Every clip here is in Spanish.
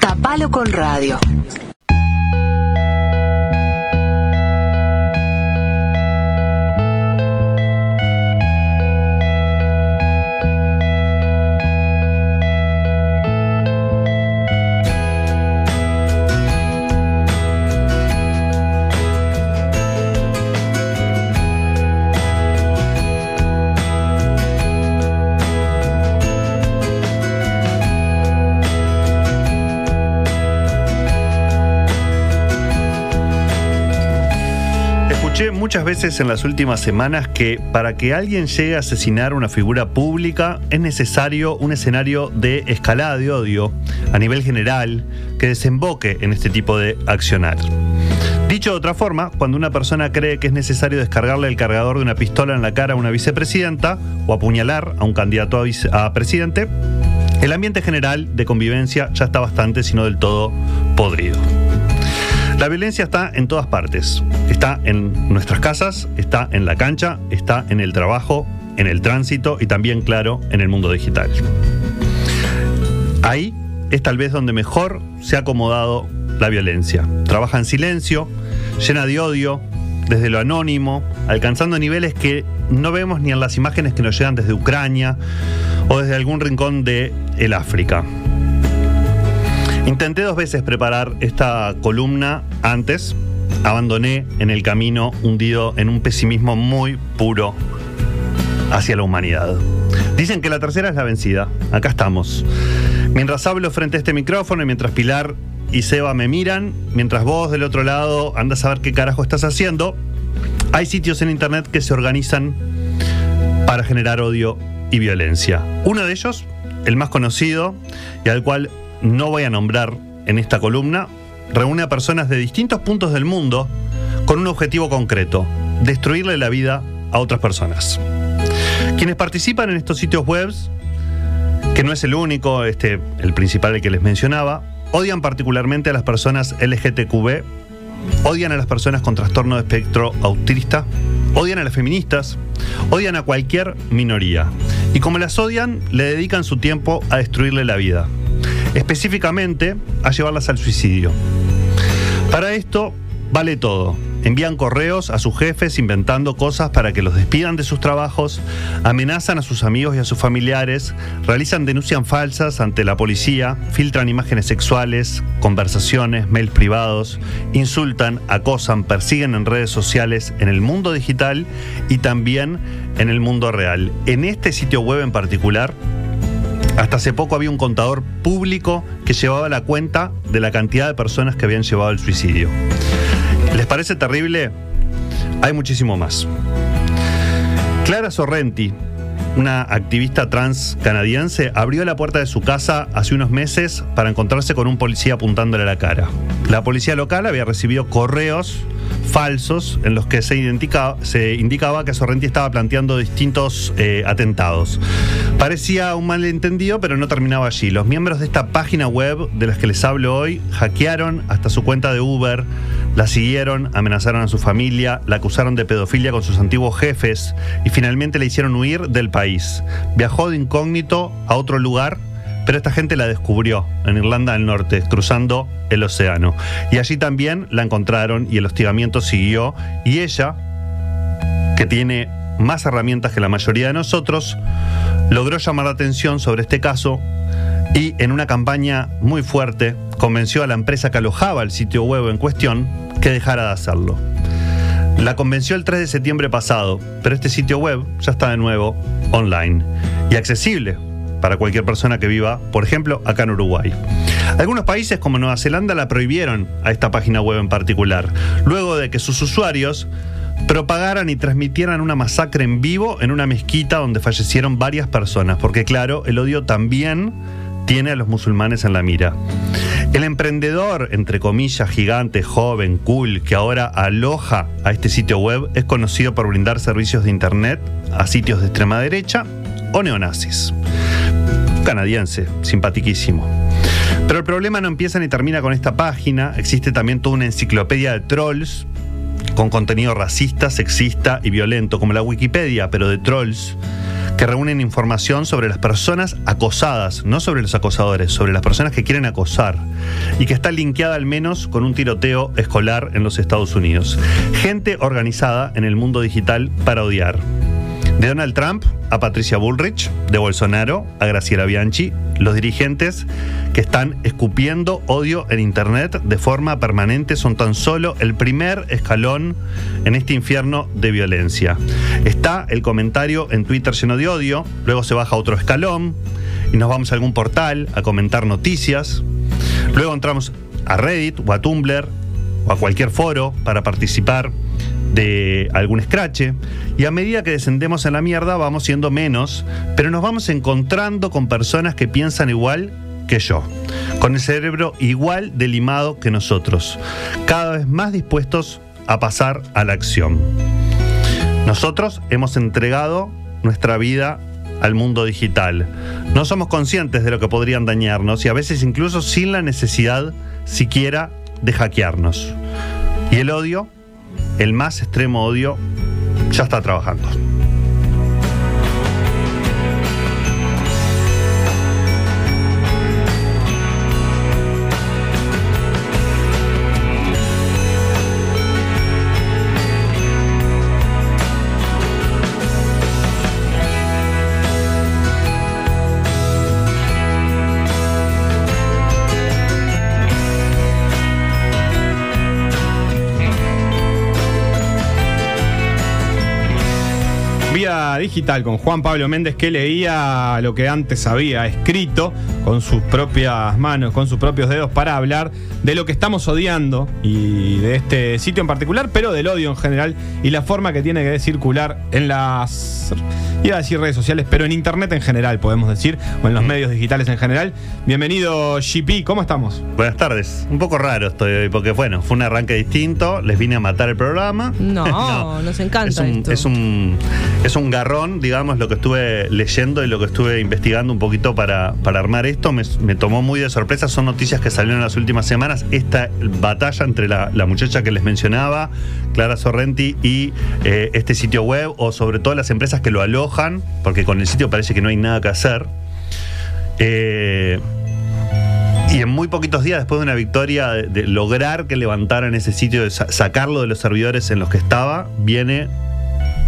Tapalo con radio. Muchas veces en las últimas semanas que para que alguien llegue a asesinar una figura pública es necesario un escenario de escalada de odio a nivel general que desemboque en este tipo de accionar. Dicho de otra forma, cuando una persona cree que es necesario descargarle el cargador de una pistola en la cara a una vicepresidenta o apuñalar a un candidato a, a presidente, el ambiente general de convivencia ya está bastante, si no del todo, podrido. La violencia está en todas partes. Está en nuestras casas, está en la cancha, está en el trabajo, en el tránsito y también, claro, en el mundo digital. Ahí es tal vez donde mejor se ha acomodado la violencia. Trabaja en silencio, llena de odio, desde lo anónimo, alcanzando niveles que no vemos ni en las imágenes que nos llegan desde Ucrania o desde algún rincón de el África. Intenté dos veces preparar esta columna antes, abandoné en el camino hundido en un pesimismo muy puro hacia la humanidad. Dicen que la tercera es la vencida. Acá estamos. Mientras hablo frente a este micrófono y mientras Pilar y Seba me miran, mientras vos del otro lado andas a ver qué carajo estás haciendo, hay sitios en internet que se organizan para generar odio y violencia. Uno de ellos, el más conocido y al cual no voy a nombrar en esta columna, reúne a personas de distintos puntos del mundo con un objetivo concreto, destruirle la vida a otras personas. Quienes participan en estos sitios web, que no es el único, este, el principal el que les mencionaba, odian particularmente a las personas LGTQB, odian a las personas con trastorno de espectro autista, odian a las feministas, odian a cualquier minoría. Y como las odian, le dedican su tiempo a destruirle la vida específicamente a llevarlas al suicidio. Para esto vale todo. Envían correos a sus jefes inventando cosas para que los despidan de sus trabajos, amenazan a sus amigos y a sus familiares, realizan denuncias falsas ante la policía, filtran imágenes sexuales, conversaciones, mails privados, insultan, acosan, persiguen en redes sociales, en el mundo digital y también en el mundo real. En este sitio web en particular, hasta hace poco había un contador público que llevaba la cuenta de la cantidad de personas que habían llevado el suicidio. ¿Les parece terrible? Hay muchísimo más. Clara Sorrenti, una activista trans canadiense, abrió la puerta de su casa hace unos meses para encontrarse con un policía apuntándole a la cara. La policía local había recibido correos falsos en los que se, se indicaba que Sorrenti estaba planteando distintos eh, atentados. Parecía un malentendido, pero no terminaba allí. Los miembros de esta página web de las que les hablo hoy hackearon hasta su cuenta de Uber, la siguieron, amenazaron a su familia, la acusaron de pedofilia con sus antiguos jefes y finalmente le hicieron huir del país. Viajó de incógnito a otro lugar pero esta gente la descubrió en Irlanda del Norte, cruzando el océano. Y allí también la encontraron y el hostigamiento siguió. Y ella, que tiene más herramientas que la mayoría de nosotros, logró llamar la atención sobre este caso y en una campaña muy fuerte convenció a la empresa que alojaba el sitio web en cuestión que dejara de hacerlo. La convenció el 3 de septiembre pasado, pero este sitio web ya está de nuevo online y accesible para cualquier persona que viva, por ejemplo, acá en Uruguay. Algunos países como Nueva Zelanda la prohibieron a esta página web en particular, luego de que sus usuarios propagaran y transmitieran una masacre en vivo en una mezquita donde fallecieron varias personas, porque claro, el odio también tiene a los musulmanes en la mira. El emprendedor, entre comillas, gigante, joven, cool, que ahora aloja a este sitio web, es conocido por brindar servicios de Internet a sitios de extrema derecha o neonazis canadiense, simpatiquísimo. Pero el problema no empieza ni termina con esta página, existe también toda una enciclopedia de trolls con contenido racista, sexista y violento, como la Wikipedia, pero de trolls, que reúnen información sobre las personas acosadas, no sobre los acosadores, sobre las personas que quieren acosar, y que está linkeada al menos con un tiroteo escolar en los Estados Unidos. Gente organizada en el mundo digital para odiar. De Donald Trump a Patricia Bullrich, de Bolsonaro a Graciela Bianchi, los dirigentes que están escupiendo odio en Internet de forma permanente son tan solo el primer escalón en este infierno de violencia. Está el comentario en Twitter lleno de odio, luego se baja otro escalón y nos vamos a algún portal a comentar noticias, luego entramos a Reddit o a Tumblr o a cualquier foro para participar de algún escrache y a medida que descendemos en la mierda vamos siendo menos, pero nos vamos encontrando con personas que piensan igual que yo, con el cerebro igual de limado que nosotros, cada vez más dispuestos a pasar a la acción. Nosotros hemos entregado nuestra vida al mundo digital. No somos conscientes de lo que podrían dañarnos y a veces incluso sin la necesidad siquiera de hackearnos. Y el odio el más extremo odio ya está trabajando. Digital con Juan Pablo Méndez que leía lo que antes había escrito con sus propias manos, con sus propios dedos para hablar de lo que estamos odiando y de este sitio en particular, pero del odio en general y la forma que tiene que circular en las iba a decir redes sociales, pero en internet en general, podemos decir, o en los medios digitales en general. Bienvenido, GP, ¿cómo estamos? Buenas tardes. Un poco raro estoy hoy, porque bueno, fue un arranque distinto, les vine a matar el programa. No, nos encanta es un, esto. Es un, es un garrón, digamos, lo que estuve leyendo y lo que estuve investigando un poquito para, para armar esto. Me, tomó muy de sorpresa, son noticias que salieron en las últimas semanas. Esta batalla entre la, muchacha que les mencionaba, Clara Sorrenti, y eh, este sitio web, o sobre todo las empresas que lo alojan, porque con el sitio parece que no hay nada que hacer. Eh, y en muy poquitos días, después de una victoria de, lograr que levantaran ese sitio, de sa- sacarlo de los servidores en los que estaba, viene,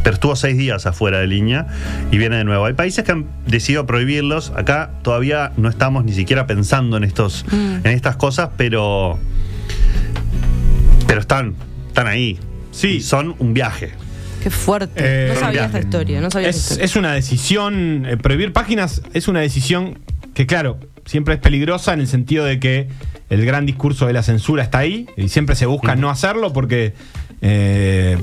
pero estuvo seis días afuera de línea y viene de nuevo. Hay países que han decidido prohibirlos. Acá todavía no estamos ni siquiera pensando en estos, en estas cosas, pero, pero están, están ahí. Sí. Y son un viaje. Qué fuerte. Eh, no sabía esta historia, no sabía esta Es, historia. es una decisión, eh, prohibir páginas es una decisión que, claro, siempre es peligrosa en el sentido de que el gran discurso de la censura está ahí y siempre se busca no hacerlo porque eh,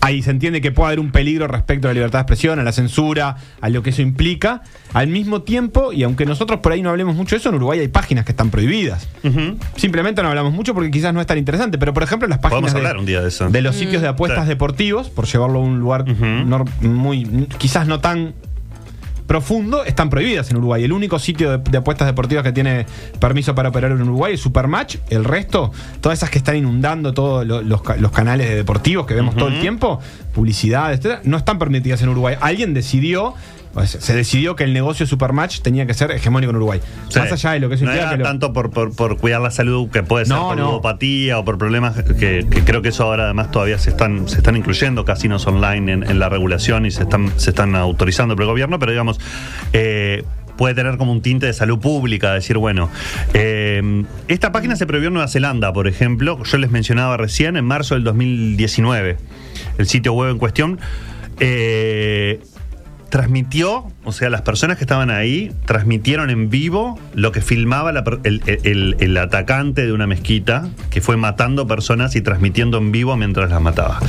ahí se entiende que puede haber un peligro respecto a la libertad de expresión, a la censura, a lo que eso implica. Al mismo tiempo, y aunque nosotros por ahí no hablemos mucho de eso, en Uruguay hay páginas que están prohibidas. Simplemente no hablamos mucho porque quizás no es tan interesante, pero por ejemplo las páginas de, hablar un día de eso. de los sitios de apuestas Sí. deportivos, por llevarlo a un lugar nor- muy quizás no tan profundo, están prohibidas en Uruguay. El único sitio de, de apuestas deportivas que tiene permiso para operar en Uruguay es Supermatch. El resto, todas esas que están inundando todos lo- los, ca- los canales de deportivos que vemos todo el tiempo, publicidad, etcétera, no están permitidas en Uruguay. Alguien decidió se decidió que el negocio Supermatch tenía que ser hegemónico en Uruguay. Sí. Más allá de lo que eso no era que lo- tanto por, por- por cuidar la salud que puede ser No, por no. ludopatía o por problemas que, que creo que eso ahora además todavía se están se están incluyendo casinos online en, en la regulación y se están se están autorizando por el gobierno pero digamos eh, puede tener como un tinte de salud pública, decir, bueno, eh, esta página se prohibió en Nueva Zelanda, por ejemplo, yo les mencionaba recién, en marzo del 2019, el sitio web en cuestión, eh, transmitió, o sea, las personas que estaban ahí transmitieron en vivo lo que filmaba la el, el- el atacante de una mezquita que fue matando personas y transmitiendo en vivo mientras las mataba.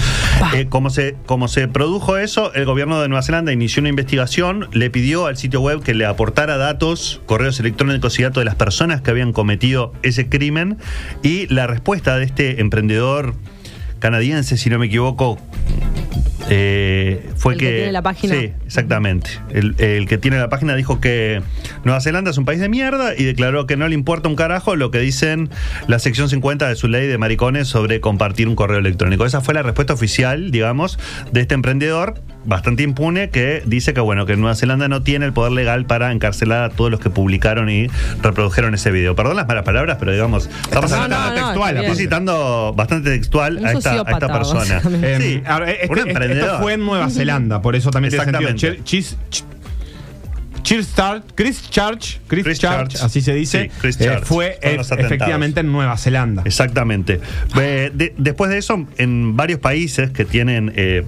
Eh, como, se, como se produjo eso, el gobierno de Nueva Zelanda inició una investigación, le pidió al sitio web que le aportara datos, correos electrónicos y datos de las personas que habían cometido ese crimen y la respuesta de este emprendedor canadiense, si no me equivoco, eh, fue El que tiene la página. Sí, exactamente. El, el que tiene la página dijo que Nueva Zelanda es un país de mierda y declaró que no le importa un carajo lo que dicen la sección 50 de su ley de maricones sobre compartir un correo electrónico. Esa fue la respuesta oficial, digamos, de este emprendedor bastante impune que dice que bueno que Nueva Zelanda no tiene el poder legal para encarcelar a todos los que publicaron y reprodujeron ese video. Perdón las malas palabras, pero digamos, estamos No, hablando no, no, textual, estoy citando bastante textual a esta, a esta persona. Em, Sí, este- un emprendedor. esto fue en Nueva Zelanda, por eso también tiene sentido. Exactamente. Chis- Chis- Ch- Christchurch, Christchurch, Christchurch, Christchurch. así se dice, Sí, Christchurch. eh, fue eh, efectivamente en Nueva Zelanda. Exactamente. Eh, de- después de eso, en varios países que tienen, eh,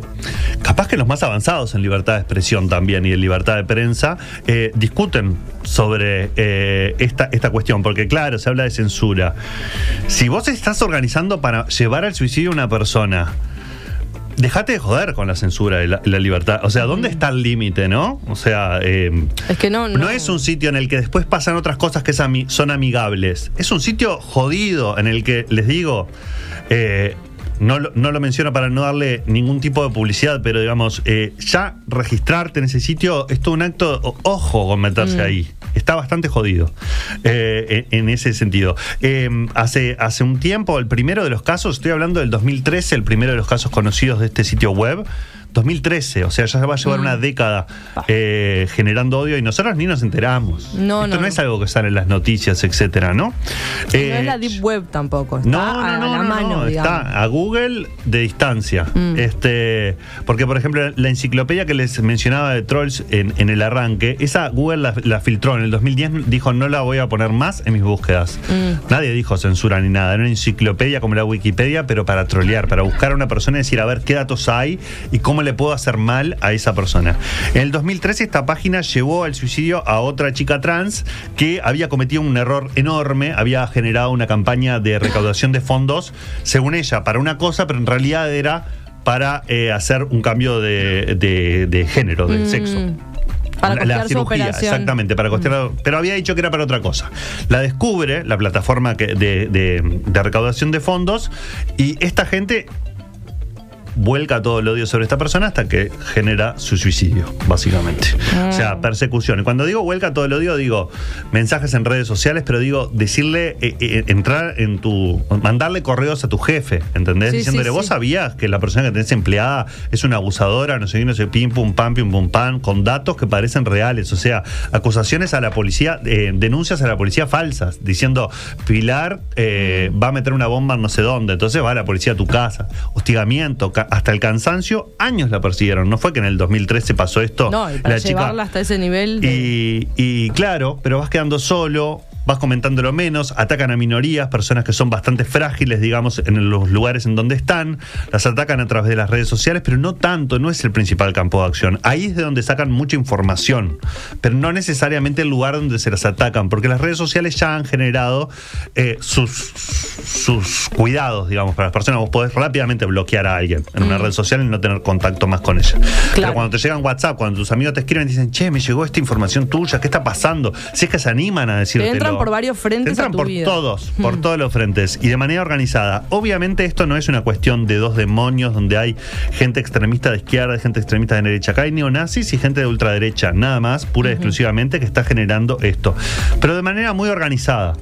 capaz que los más avanzados en libertad de expresión también y en libertad de prensa, eh, discuten sobre eh, esta, esta cuestión, porque claro, se habla de censura. Si vos estás organizando para llevar al suicidio a una persona, Dejate de joder con la censura y la, libertad. O sea, ¿dónde está el límite, no? O sea, eh, Es que no, no, no. es un sitio en el que después pasan otras cosas que son amigables. Es un sitio jodido en el que, les digo, eh, no, lo- no lo menciono para no darle ningún tipo de publicidad, pero digamos, eh, ya registrarte en ese sitio es todo un acto, ojo con meterse ahí. Está bastante jodido eh, en, ese sentido. Eh, hace, hace un tiempo, el primero de los casos, estoy hablando del 2013, el primero de los casos conocidos de este sitio web. 2013, o sea, ya va a llevar una década eh, generando odio y nosotros ni nos enteramos. No, Esto no, no. es algo que sale en las noticias, etcétera, ¿no? no Eh, es la Deep Web tampoco. Está no, no, a no, la no, mano, está a Google de distancia. Mm. Este, porque, por ejemplo, la enciclopedia que les mencionaba de Trolls en, en el arranque, esa Google la, la filtró en el 2010, dijo no la voy a poner más en mis búsquedas. Mm. Nadie dijo censura ni nada, era una enciclopedia como la Wikipedia, pero para trolear, para buscar a una persona y decir a ver qué datos hay y cómo le puedo hacer mal a esa persona. En el 2013 esta página llevó al suicidio a otra chica trans que había cometido un error enorme, había generado una campaña de recaudación de fondos, según ella, para una cosa, pero en realidad era para eh, hacer un cambio de, de- de género, de Mm. sexo. Para La- cirugía, exactamente, para costear, pero había dicho que era para otra cosa. La descubre la plataforma que- de, de- de recaudación de fondos y esta gente vuelca todo el odio sobre esta persona hasta que genera su suicidio, básicamente. O sea, persecución. Y cuando digo vuelca todo el odio, digo mensajes en redes sociales, pero digo decirle, eh, eh, entrar en tu, mandarle correos a tu jefe, ¿entendés? Sí, Diciéndole, sí, vos sí. sabías que la persona que tenés empleada es una abusadora, no sé qué, no sé, pim, pum, pam, pim, pum, pam, con datos que parecen reales. O sea, acusaciones a la policía, eh, denuncias a la policía falsas, diciendo, Pilar va a meter una bomba en no sé dónde, entonces va a la policía a tu casa. Hostigamiento, hasta el cansancio, años la persiguieron. No fue que en el 2013 pasó esto. No, y para la chica- llevarla hasta ese nivel. de- y, y claro, pero vas quedando solo, vas comentándolo menos, atacan a minorías, personas que son bastante frágiles, digamos, en los lugares en donde están, las atacan a través de las redes sociales, pero no tanto, no es el principal campo de acción. Ahí es de donde sacan mucha información, pero no necesariamente el lugar donde se las atacan, porque las redes sociales ya han generado eh, sus, sus cuidados, digamos, para las personas. Vos podés rápidamente bloquear a alguien en una red social y no tener contacto más con ella. Pero cuando te llegan WhatsApp, cuando tus amigos te escriben y dicen, che, me llegó esta información tuya, ¿qué está pasando? Si es que se animan a decirte. entran por varios frentes Te entran a tu por vida. todos, por Mm. todos los frentes y de manera organizada. Obviamente esto no es una cuestión de dos demonios donde hay gente extremista de izquierda, gente extremista de derecha. Acá hay neonazis y gente de ultraderecha, nada más, pura y exclusivamente, que está generando esto. Pero de manera muy organizada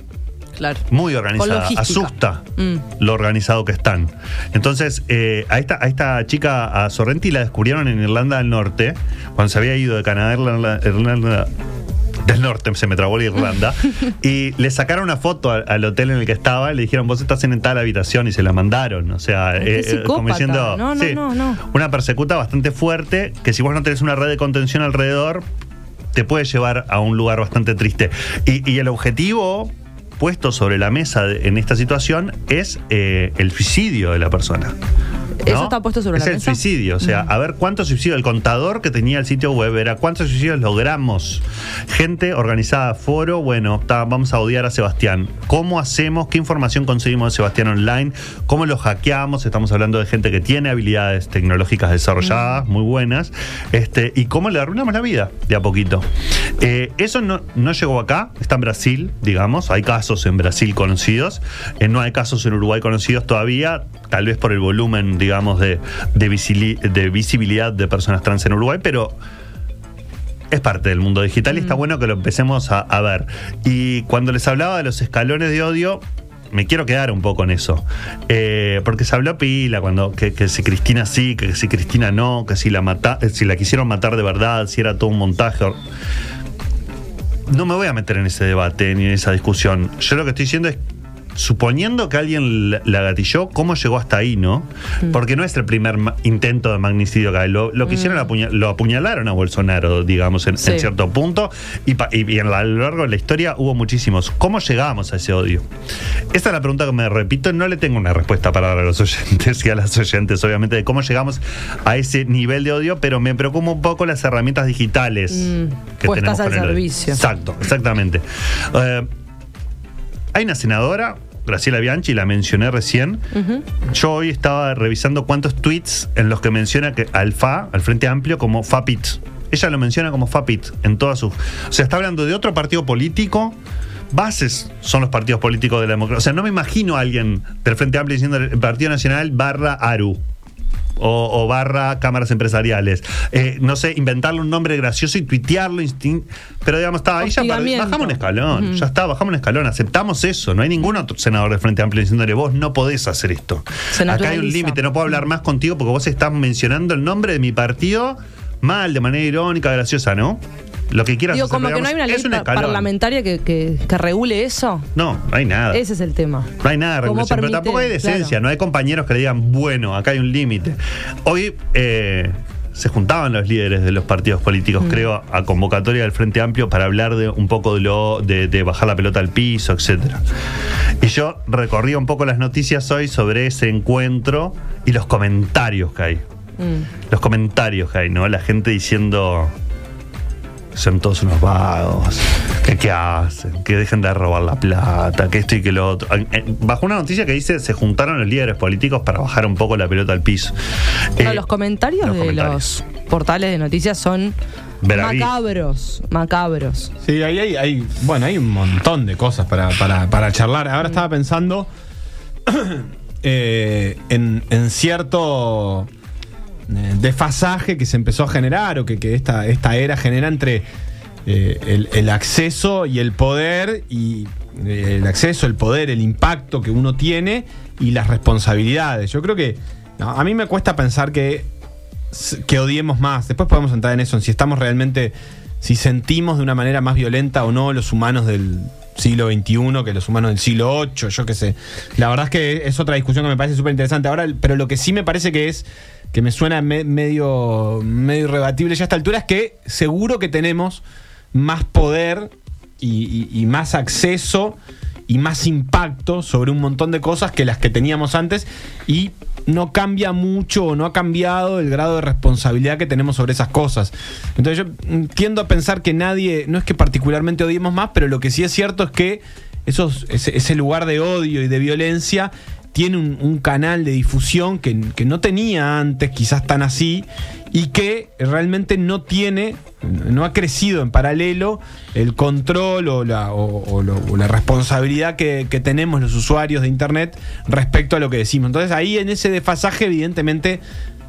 Claro. muy organizada. Asusta Mm. lo organizado que están. Entonces, eh, a, esta, a esta chica, a Sorrenti, la descubrieron en Irlanda del Norte, cuando se había ido de Canadá a Irlanda, Irlanda del Norte, se me trabó la Irlanda, y le sacaron una foto al, al hotel en el que estaba y le dijeron, vos estás en tal habitación y se la mandaron. O sea, eh, eh, como diciendo, No, no, sí, no, no. una persecuta bastante fuerte, que si vos no tenés una red de contención alrededor, te puede llevar a un lugar bastante triste. Y, y el objetivo puesto sobre la mesa de- en esta situación es eh, el suicidio de la persona. ¿Eso está puesto sobre es la el mesa? suicidio, o sea, a ver cuántos suicidios, el contador que tenía el sitio web era cuántos suicidios logramos. Gente organizada, foro, bueno, vamos a odiar a Sebastián. ¿Cómo hacemos? ¿Qué información conseguimos de Sebastián online? ¿Cómo lo hackeamos? Estamos hablando de gente que tiene habilidades tecnológicas desarrolladas, muy buenas, este, y cómo le arruinamos la vida de a poquito. Eh, eso no, no llegó acá, está en Brasil, digamos, hay casos en Brasil conocidos, eh, no hay casos en Uruguay conocidos todavía, tal vez por el volumen, digamos, digamos, de, de, visili- de visibilidad de personas trans en Uruguay, pero es parte del mundo digital y está bueno que lo empecemos a, a ver. Y cuando les hablaba de los escalones de odio, me quiero quedar un poco en eso. Eh, porque se habló pila cuando que, que si Cristina sí, que si Cristina no, que si la mata, eh, si la quisieron matar de verdad, si era todo un montaje. No me voy a meter en ese debate ni en esa discusión. Yo lo que estoy diciendo es suponiendo que alguien la- gatilló, ¿cómo llegó hasta ahí, no? Porque no es el primer intento de magnicidio que hay. Lo, lo que hicieron, apuña- lo apuñalaron a Bolsonaro, digamos, en, Sí. en cierto punto, y, y- a lo largo de la historia hubo muchísimos. ¿Cómo llegamos a ese odio? Esta es la pregunta que me repito, no le tengo una respuesta para dar a los oyentes y a las oyentes, obviamente, de cómo llegamos a ese nivel de odio, pero me preocupa un poco las herramientas digitales Mm, que puestas tenemos al con el odio. servicio. Exacto, exactamente. Eh, hay una senadora, Graciela Bianchi, la mencioné recién. Yo hoy estaba revisando cuántos tweets en los que menciona que al FA, al Frente Amplio, como FAPIT. Ella lo menciona como FAPIT en todas sus. O sea, está hablando de otro partido político. Bases son los partidos políticos de la democracia. O sea, no me imagino a alguien del Frente Amplio diciendo el Partido Nacional barra ARU. O, o barra cámaras empresariales. Eh, no sé, inventarle un nombre gracioso y tuitearlo. Pero digamos, está ahí ya Hostigamiento. bajamos un escalón. Ya está, bajamos un escalón. Aceptamos eso. No hay ningún otro senador del Frente Amplio diciéndole, vos no podés hacer esto. Acá hay un límite, no puedo hablar más contigo porque vos estás mencionando el nombre de mi partido mal, de manera irónica, graciosa, ¿no? Lo que quieras Digo, hacer, como que no hay una ley es un pa- escalón. parlamentaria que, que- que regule eso. No, no hay nada. Ese es el tema. No hay nada de ¿Cómo regulación, pero tampoco hay decencia, Claro. no hay compañeros que le digan, bueno, acá hay un límite. Hoy eh, se juntaban los líderes de los partidos políticos, Mm. creo, a convocatoria del Frente Amplio para hablar de un poco de lo de, de bajar la pelota al piso, etcétera. Y yo recorría un poco las noticias hoy sobre ese encuentro y los comentarios que hay. Mm. Los comentarios que hay, ¿no? La gente diciendo son todos unos vagos, que qué hacen, que dejen de robar la plata, que esto y que lo otro. Eh, Bajo una noticia que dice se juntaron los líderes políticos para bajar un poco la pelota al piso. No, Eh, los comentarios los de comentarios. los portales de noticias son macabros, macabros. Sí, ahí hay, hay- bueno, hay un montón de cosas para, para- para charlar. Ahora estaba pensando eh, en, en cierto desfasaje que se empezó a generar o que, que esta, esta era genera entre eh, el, acceso y el poder y eh, el acceso, el poder, el impacto que uno tiene y las responsabilidades. Yo creo que a mí me cuesta pensar que que odiemos más. Después podemos entrar en eso, en si estamos realmente, si sentimos de una manera más violenta o no los humanos del siglo XXI que los humanos del siglo VIII, yo qué sé. La verdad es que es otra discusión que me parece súper interesante ahora, pero lo que sí me parece que es, que me suena me- medio, medio irrebatible ya a esta altura, es que seguro que tenemos más poder y, más acceso y más impacto sobre un montón de cosas que las que teníamos antes y no cambia mucho o no ha cambiado el grado de responsabilidad que tenemos sobre esas cosas. Entonces yo tiendo a pensar que nadie, no es que particularmente odiemos más, pero lo que sí es cierto es que esos, ese, ese lugar de odio y de violencia tiene un, canal de difusión que, que no tenía antes, quizás tan así, y que realmente no tiene, no ha crecido en paralelo el control o la, responsabilidad que, que tenemos los usuarios de Internet respecto a lo que decimos. Entonces ahí en ese desfasaje evidentemente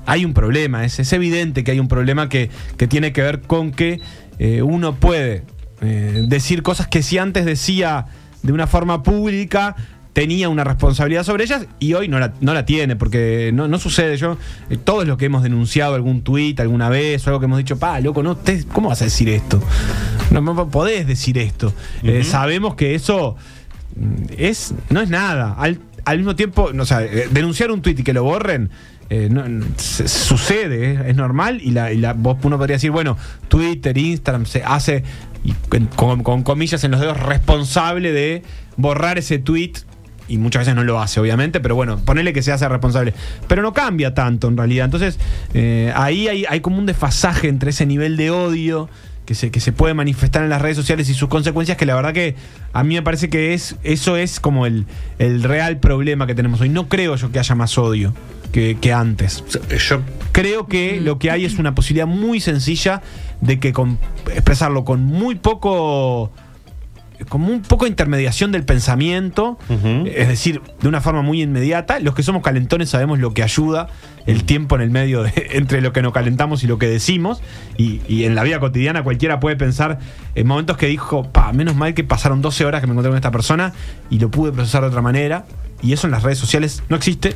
hay un problema, es, es evidente que hay un problema que, que tiene que ver con que eh, uno puede eh, decir cosas que si antes decía de una forma pública tenía una responsabilidad sobre ellas y hoy no la, no la tiene, porque no, no sucede. Yo, eh, todos los que hemos denunciado algún tuit alguna vez o algo que hemos dicho, pa, loco, no, te- ¿cómo vas a decir esto? No, no podés decir esto. Eh, sabemos que eso mm, es, no es nada. Al, al mismo tiempo, no, o sea, eh, denunciar un tuit y que lo borren. eh, no- no, se- sucede, es, es normal y, la, y la- vos- uno podría decir, bueno, Twitter, Instagram se hace, y con- con comillas en los dedos, responsable de borrar ese tweet y muchas veces no lo hace, obviamente, pero bueno, ponele que se hace responsable. Pero no cambia tanto en realidad. Entonces, eh, ahí hay, hay como un desfasaje entre ese nivel de odio que se, que se puede manifestar en las redes sociales y sus consecuencias, que la verdad que a mí me parece que es, eso es como el, el real problema que tenemos hoy. No creo yo que haya más odio que, que antes. Yo Creo que lo que hay es una posibilidad muy sencilla de que con expresarlo con muy poco como un poco de intermediación del pensamiento, es decir, de una forma muy inmediata. Los que somos calentones sabemos lo que ayuda el tiempo en el medio de- entre lo que nos calentamos y lo que decimos. Y, y en la vida cotidiana cualquiera puede pensar en momentos que dijo, pa, menos mal que pasaron 12 horas que me encontré con esta persona y lo pude procesar de otra manera. Y eso en las redes sociales no existe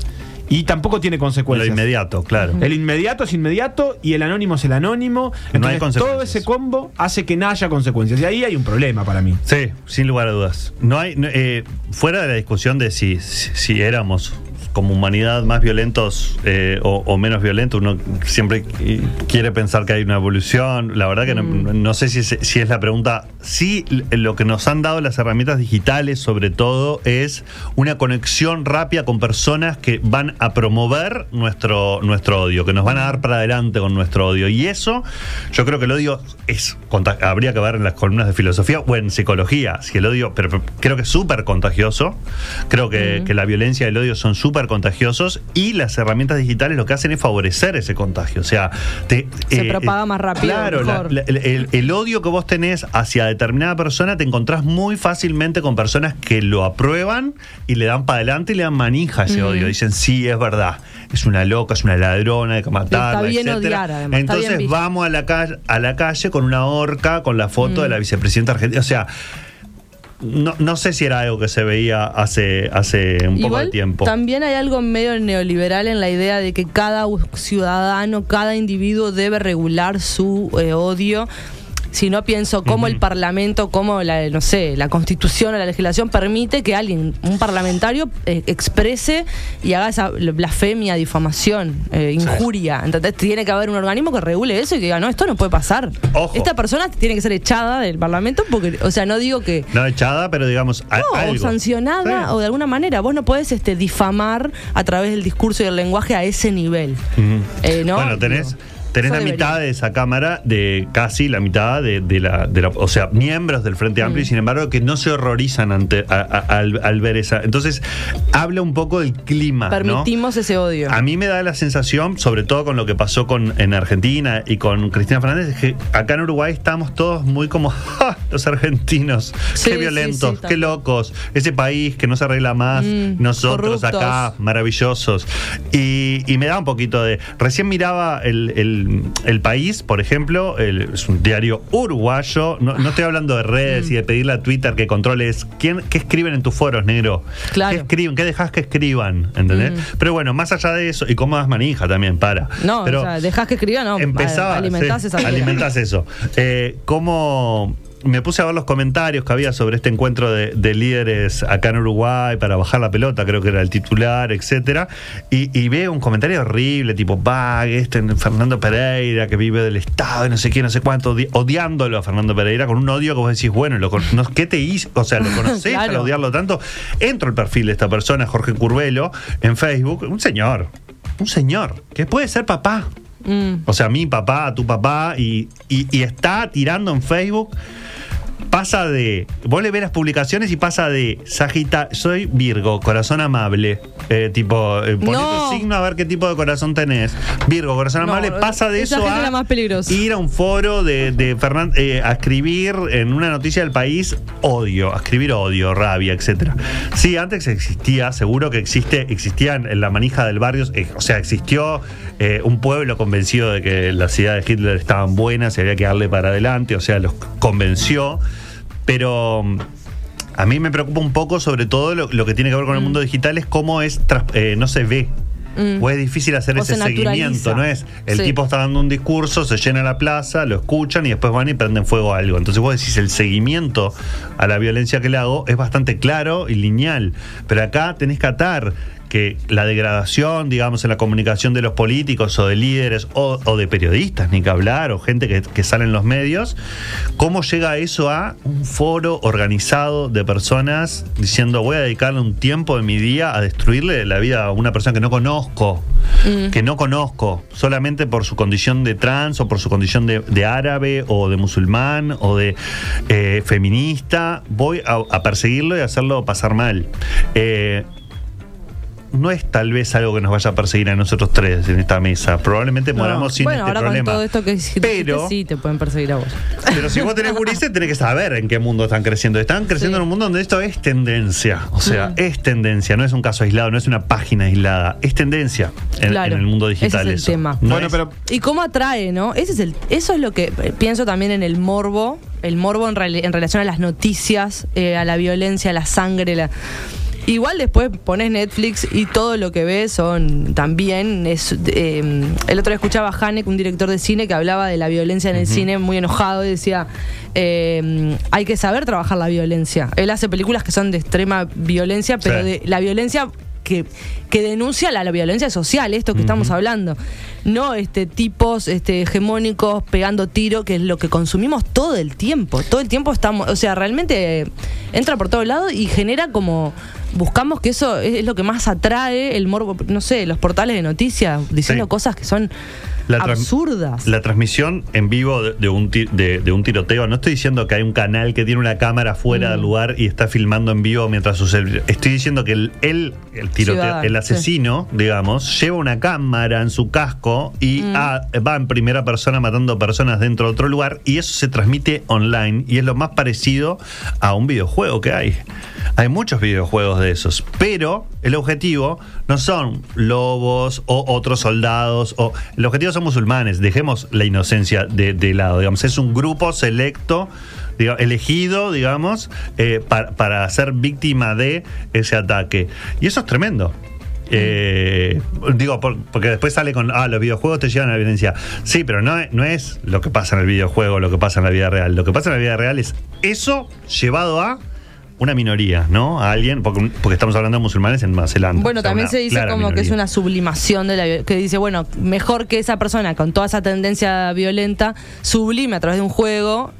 y tampoco tiene Lo consecuencias. inmediato, claro. El inmediato es inmediato y el anónimo es el anónimo. hay Entonces, todo consecuencias. ese combo hace que no haya consecuencias. Y ahí hay un problema para mí. Sí, sin lugar a dudas. No hay, no, eh, fuera de la discusión de si, si, si éramos como humanidad más violentos eh, o, o menos violentos, uno siempre quiere pensar que hay una evolución. La verdad que no, no sé si es, si es la pregunta. Sí, lo que nos han dado las herramientas digitales, sobre todo, es una conexión rápida con personas que van a promover nuestro, nuestro odio, que nos van a dar para adelante con nuestro odio. Y eso, yo creo que el odio es habría que ver en las columnas de filosofía o en psicología, si el odio, pero, pero creo que es súper contagioso. Creo que, que la violencia y el odio son súper contagiosos y las herramientas digitales lo que hacen es favorecer ese contagio. O sea, te, Se propaga más rápido, Claro, la- mejor. la- el, el- el odio que vos tenés hacia determinada persona te encontrás muy fácilmente con personas que lo aprueban y le dan para adelante y le dan manija a ese odio. Dicen, sí, es verdad, es una loca, es una ladrona, hay que matarla, bien etcétera. odiar, además, Entonces vamos a la, calle, a la calle con una horca, con la foto de la vicepresidenta argentina. O sea, no, no sé si era algo que se veía hace, hace un poco de tiempo. También hay algo medio neoliberal en la idea de que cada ciudadano, cada individuo debe regular su eh, odio. Si no pienso cómo el Parlamento, cómo la, no sé, la Constitución o la legislación permite que alguien, un parlamentario, eh, exprese y haga esa blasfemia, difamación, eh, injuria. Entonces tiene que haber un organismo que regule eso y que diga, no, esto no puede pasar. Ojo. Esta persona tiene que ser echada del Parlamento porque, o sea, no digo que No echada, pero digamos, a- no, o sancionada Sí. o de alguna manera. Vos no podés este, difamar a través del discurso y del lenguaje a ese nivel. Eh, ¿no? Bueno, tenés, tenés la mitad de esa cámara, de casi la mitad de, de la, de la- O sea, miembros del Frente Mm. Amplio, y sin embargo, que no se horrorizan ante, a- a- al, al ver esa. Entonces, habla un poco del clima. ¿no? Permitimos ese odio. A mí me da la sensación, sobre todo con lo que pasó con, en Argentina y con Cristina Fernández, es que acá en Uruguay estamos todos muy como "Ja, los argentinos, Sí, qué violentos, sí, qué locos, ese país que no se arregla más, Mm, nosotros corruptos. acá, maravillosos. Y, y me da un poquito de. Recién miraba el, el- el país, por ejemplo, el- es un diario uruguayo. No, no estoy hablando de redes y de pedirle a Twitter que controles quién, qué escriben en tus foros, negro. Claro. ¿Qué escriben? ¿Qué dejas que escriban? ¿Entendés? Pero bueno, más allá de eso, y cómo das manija también, para. no, Pero o sea, dejás que escriba, no. empezaba. alimentás sí, alimentás eso. Eh, ¿Cómo.? Me puse a ver los comentarios que había sobre este encuentro de, de líderes acá en Uruguay para bajar la pelota, creo que era el titular, etcétera. Y, y veo un comentario horrible, tipo, va, este Fernando Pereira, que vive del Estado y no sé qué, no sé cuánto, odi- odiándolo a Fernando Pereira con un odio que vos decís, bueno, lo no, ¿qué te hizo? O sea, ¿lo conocés Claro. para odiarlo tanto? Entro al perfil de esta persona, Jorge Curvelo, en Facebook, un señor, un señor, que puede ser papá. Mm. O sea, mi papá, tu papá, y, y- y está tirando en Facebook. Pasa de. Vos le ves las publicaciones y pasa de Sagita, soy Virgo, corazón amable. eh, tipo, eh, No. tu signo a ver qué tipo de corazón tenés. Virgo, corazón No, amable. Pasa de eso a la más peligrosa. ir a un foro de, de Fernan- eh, a escribir en una noticia del país odio, a escribir odio, rabia, etcétera. Sí, antes existía, seguro que existe, existían en la manija del barrio, eh, o sea, existió eh, un pueblo convencido de que las ideas de Hitler estaban buenas y había que darle para adelante, o sea, los convenció, pero mm, a mí me preocupa un poco, sobre todo lo, lo que tiene que ver con Mm. el mundo digital, es cómo es eh, no se ve. O es difícil hacer O ese se seguimiento, ¿no es? El Sí. tipo está dando un discurso, se llena la plaza, lo escuchan y después van y prenden fuego a algo. Entonces vos decís, el seguimiento a la violencia que le hago es bastante claro y lineal. Pero acá tenés que atar que la degradación, digamos, en la comunicación de los políticos o de líderes o, o de periodistas, ni que hablar, o gente que, que sale en los medios, ¿cómo llega eso a un foro organizado de personas diciendo voy a dedicarle un tiempo de mi día a destruirle la vida a una persona que no conozco? que no conozco, solamente por su condición de trans o por su condición de, de árabe o de musulmán o de eh, feminista, voy a, a perseguirlo y hacerlo pasar mal. Eh, no es tal vez algo que nos vaya a perseguir a nosotros tres en esta mesa. Probablemente moramos sin bueno, este ahora problema. con todo esto que dijiste, pero, sí te pueden perseguir a vos. pero si vos tenés gurises, tenés que saber en qué mundo están creciendo. Están creciendo Sí. en un mundo donde esto es tendencia. O sea, Mm. es tendencia, no es un caso aislado, no es una página aislada. Es tendencia en, Claro, en el mundo digital. ese es el eso. tema. No bueno, es- pero Y cómo atrae, ¿no? Ese es el, eso es lo que eh, pienso también en el morbo, el morbo en, reali- en relación a las noticias, eh, a la violencia, a la sangre, la... Igual después pones Netflix y todo lo que ves son también es eh, el otro día escuchaba a Hanek, un director de cine que hablaba de la violencia en el cine muy enojado y decía eh, hay que saber trabajar la violencia. Él hace películas que son de extrema violencia, pero Sí. de la violencia que, que denuncia la, la violencia social, esto que estamos hablando. No este tipos este, hegemónicos pegando tiro, que es lo que consumimos todo el tiempo. Todo el tiempo estamos, o sea, realmente entra por todos lados y genera como buscamos que eso es, lo que más atrae el morbo, no sé, los portales de noticias diciendo Sí. cosas que son La absurdas. La transmisión en vivo de, de un de, de un tiroteo, no estoy diciendo que hay un canal que tiene una cámara fuera Mm. del lugar y está filmando en vivo mientras sucede. Estoy diciendo que el, él, el tiroteo, el asesino, digamos, lleva una cámara en su casco y Mm. va en primera persona matando personas dentro de otro lugar y eso se transmite online y es lo más parecido a un videojuego que hay. Hay muchos videojuegos de esos, pero el objetivo no son lobos o otros soldados, o el objetivo son musulmanes. Dejemos la inocencia de, lado, digamos, es un grupo selecto. elegido, digamos, eh, para, para ser víctima de ese ataque. Y eso es tremendo. Eh, digo, por- porque después sale con, ah, los videojuegos te llevan a la violencia. Sí, pero no, no es lo que pasa en el videojuego, lo que pasa en la vida real. Lo que pasa en la vida real es eso llevado a una minoría, ¿no? A alguien, porque, porque estamos hablando de musulmanes en Nueva Zelanda. Bueno, O sea, también se dice como que es una sublimación de la que dice, bueno, mejor que esa persona con toda esa tendencia violenta sublime a través de un juego.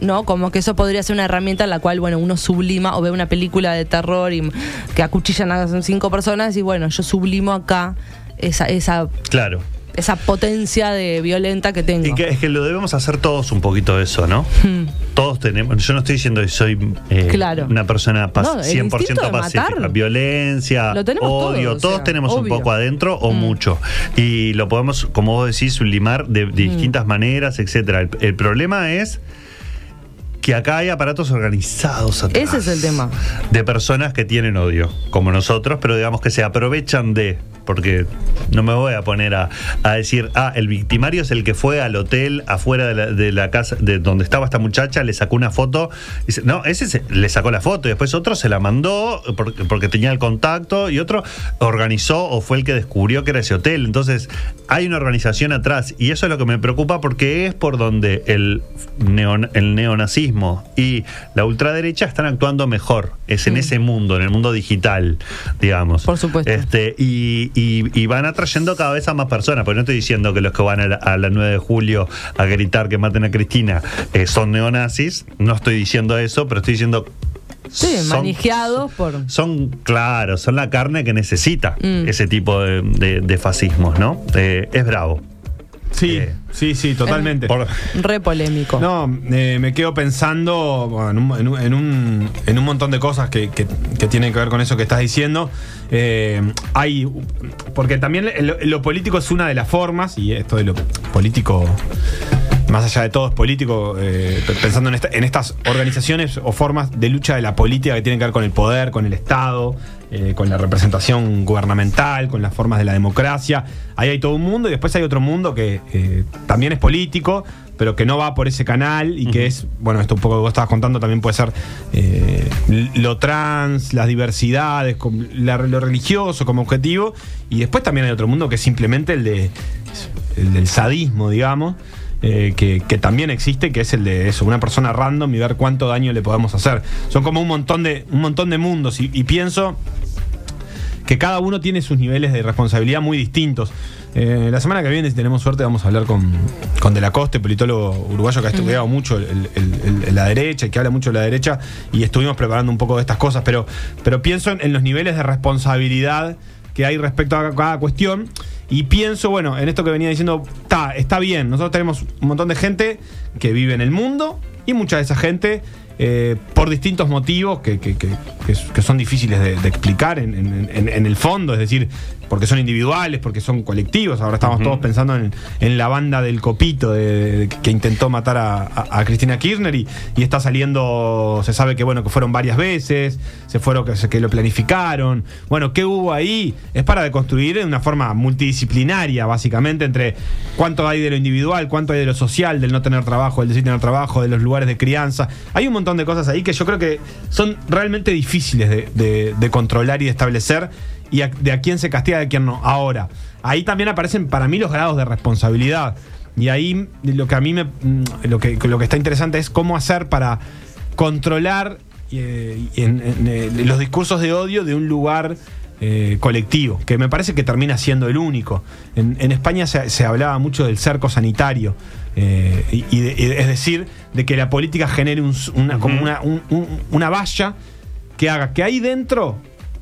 ¿no? Como que eso podría ser una herramienta en la cual, bueno, uno sublima o ve una película de terror y que acuchillan a cinco personas y bueno, yo sublimo acá esa esa Claro. Esa potencia de violenta que tengo. Y que, es que lo debemos hacer todos un poquito eso, ¿no? Hmm. Todos tenemos. Yo no estoy diciendo que soy eh, Claro. una persona No, el 100% instinto de pacífica. matar. Violencia, odio, todos, o todos sea, tenemos un poco adentro o Mm. mucho. Y lo podemos, como vos decís, sublimar de, de Mm. distintas maneras, etcétera. El, el problema es que acá hay aparatos organizados atrás. Ese es el tema. De personas que tienen odio, como nosotros, pero digamos que se aprovechan de. Porque no me voy a poner a, a decir, ah, el victimario es el que fue al hotel afuera de la, de la casa de donde estaba esta muchacha, le sacó una foto. dice, no, ese se- le sacó la foto y después otro se la mandó porque, porque tenía el contacto y otro organizó o fue el que descubrió que era ese hotel. Entonces, hay una organización atrás y eso es lo que me preocupa porque es por donde el, neon- el neonazismo y la ultraderecha están actuando mejor. Es en Mm. ese mundo, en el mundo digital, digamos. Por supuesto. Este, y, y- y van atrayendo cada vez a más personas, porque no estoy diciendo que los que van a la, a la 9 de julio a gritar que maten a Cristina eh, son neonazis, no estoy diciendo eso, pero estoy diciendo... Sí, son- manijeados por son, claro, son la carne que necesita Mm. ese tipo de, de- de fascismos, ¿no? Eh, es bravo. Sí, Eh, sí, sí, totalmente. Por- re polémico. No, eh, me quedo pensando bueno, en, un, en un- en un- en un montón de cosas que, que- que tienen que ver con eso que estás diciendo. Eh, hay. Porque también lo, político es una de las formas, y esto de lo político. Más allá de todo es político, eh, pensando en, esta- en estas organizaciones o formas de lucha de la política que tienen que ver con el poder, con el Estado, eh, con la representación gubernamental, con las formas de la democracia. Ahí hay todo un mundo y después hay otro mundo que también es político, pero que no va por ese canal y que es, bueno, esto un poco que vos estabas contando también puede ser eh, lo trans, las diversidades, la- lo religioso como objetivo. Y después también hay otro mundo que es simplemente el de el del sadismo, digamos, eh, que, que también existe, que es el de eso, una persona random y ver cuánto daño le podemos hacer. Son como un montón de, un montón de mundos y, y pienso que cada uno tiene sus niveles de responsabilidad muy distintos. Eh, la semana que viene, si tenemos suerte, vamos a hablar con, con De la Coste, politólogo uruguayo que ha estudiado mucho el- el- el- la derecha y que habla mucho de la derecha, y estuvimos preparando un poco de estas cosas, pero, pero pienso en, en los niveles de responsabilidad que hay respecto a cada cuestión. Y pienso, bueno, en esto que venía diciendo, está, está bien, nosotros tenemos un montón de gente que vive en el mundo y mucha de esa gente eh, por distintos motivos que, que- que- que- son difíciles de, de explicar en- en el fondo, es decir, porque son individuales, porque son colectivos. Ahora estamos todos pensando en, en la banda del copito de- de- que intentó matar a, a- a Cristina Kirchner y, y está saliendo, se sabe que bueno, que fueron varias veces, se fueron que, lo planificaron. Bueno, ¿qué hubo ahí? Es para deconstruir de una forma multidisciplinaria, básicamente, entre cuánto hay de lo individual, cuánto hay de lo social, del no tener trabajo, del decir tener trabajo, de los lugares de crianza. Hay un montón de cosas ahí que yo creo que son realmente difíciles de, de- de controlar y de establecer y a- de a quién se castiga, de quién no. Ahora, ahí también aparecen para mí los grados de responsabilidad. Y ahí lo que a mí me, mm, lo que, lo que está interesante es cómo hacer para controlar eh, en- en, eh, los discursos de odio de un lugar eh, colectivo, que me parece que termina siendo el único. En, en España se, se hablaba mucho del cerco sanitario, eh, y, y de- y es decir, de que la política genere un una, como una, un- un- una valla que haga que ahí dentro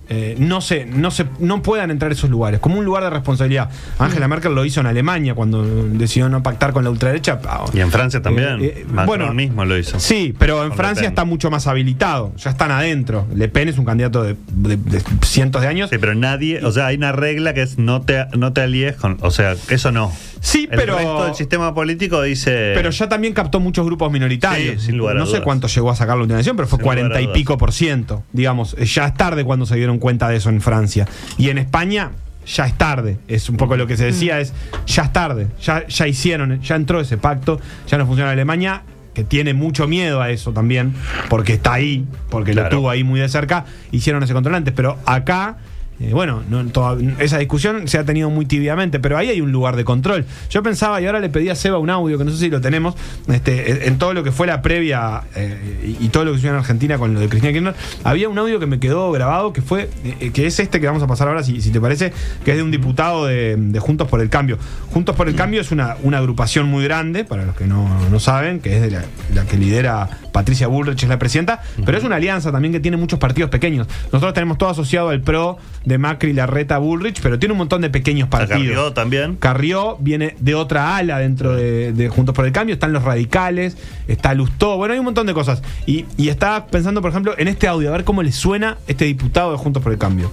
eh, no, se, no, se, no puedan entrar esos lugares, como un lugar de responsabilidad. Angela Merkel lo hizo en Alemania cuando decidió no pactar con la ultraderecha. Ah, Y en Francia también. eh, eh, bueno, mismo lo hizo. Sí, pero en Francia está mucho más habilitado. Ya están adentro. Le Pen es un candidato de, de- de cientos de años. Sí, pero nadie, o sea, hay una regla que es no te, no te alíes con, o sea, eso no. Sí, El pero. resto del sistema político dice. Pero ya también captó muchos grupos minoritarios. Sí, sin lugar a no sé cuánto llegó a sacar la última elección, pero fue a 40 y pico por ciento. Digamos, eh, ya es tarde cuando se dieron cuenta de eso en Francia. Y en España, ya es tarde. Es un poco lo que se decía, es ya es tarde. Ya, ya hicieron, ya entró ese pacto, ya no funciona Alemania que tiene mucho miedo a eso también, porque está ahí, porque Claro. lo tuvo ahí muy de cerca, hicieron ese control antes, pero acá eh, bueno, no, toda- esa discusión se ha tenido muy tibiamente, pero ahí hay un lugar de control. Yo pensaba, y ahora le pedí a Seba un audio, que no sé si lo tenemos, este, en- todo lo que fue la previa eh, y, y todo lo que sucedió en Argentina con lo de Cristina Kirchner, había un audio que me quedó grabado, que fue, eh, que es este que vamos a pasar ahora, si, si te parece, que es de un diputado de, de Juntos por el Cambio. Juntos por el Cambio es una, una agrupación muy grande, para los que no, no saben, que es de la, la que lidera Patricia Bullrich, es la presidenta, pero es una alianza también que tiene muchos partidos pequeños. Nosotros tenemos todo asociado al PRO de Macri, Larreta, Bullrich, pero tiene un montón de pequeños partidos. Carrió también. Carrió viene de otra ala dentro de, de Juntos por el Cambio, están los radicales, está Lustó, bueno, hay un montón de cosas. Y, y estaba pensando, por ejemplo, en este audio, a ver cómo le suena este diputado de Juntos por el Cambio.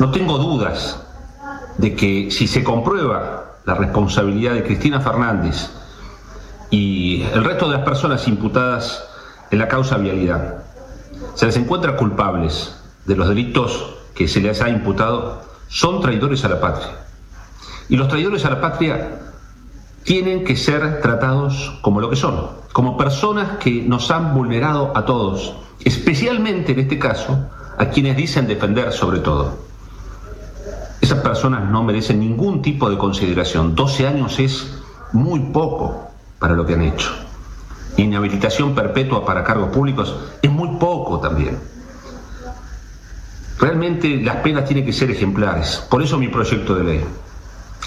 No tengo dudas de que si se comprueba la responsabilidad de Cristina Fernández y el resto de las personas imputadas en la causa vialidad, se les encuentra culpables de los delitos que se les ha imputado, son traidores a la patria. Y los traidores a la patria tienen que ser tratados como lo que son, como personas que nos han vulnerado a todos, especialmente en este caso a quienes dicen defender sobre todo. Esas personas no merecen ningún tipo de consideración. 12 años es muy poco para lo que han hecho. Inhabilitación perpetua para cargos públicos es muy poco también. Realmente las penas tienen que ser ejemplares. Por eso mi proyecto de ley.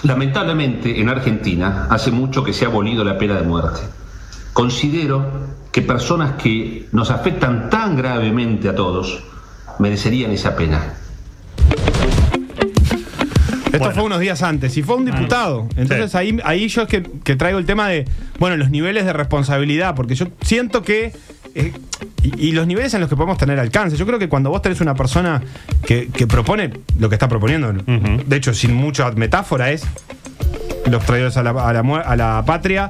Lamentablemente en Argentina hace mucho que se ha abolido la pena de muerte. Considero que personas que nos afectan tan gravemente a todos merecerían esa pena. Esto Bueno. fue unos días antes y fue un diputado. Entonces Sí. ahí, ahí yo es que, que traigo el tema de, bueno, los niveles de responsabilidad, porque yo siento que... eh, y, y los niveles en los que podemos tener alcance. Yo creo que cuando vos tenés una persona que, que propone lo que está proponiendo, de hecho sin mucha metáfora, es los traidores a la, a la mu- a la patria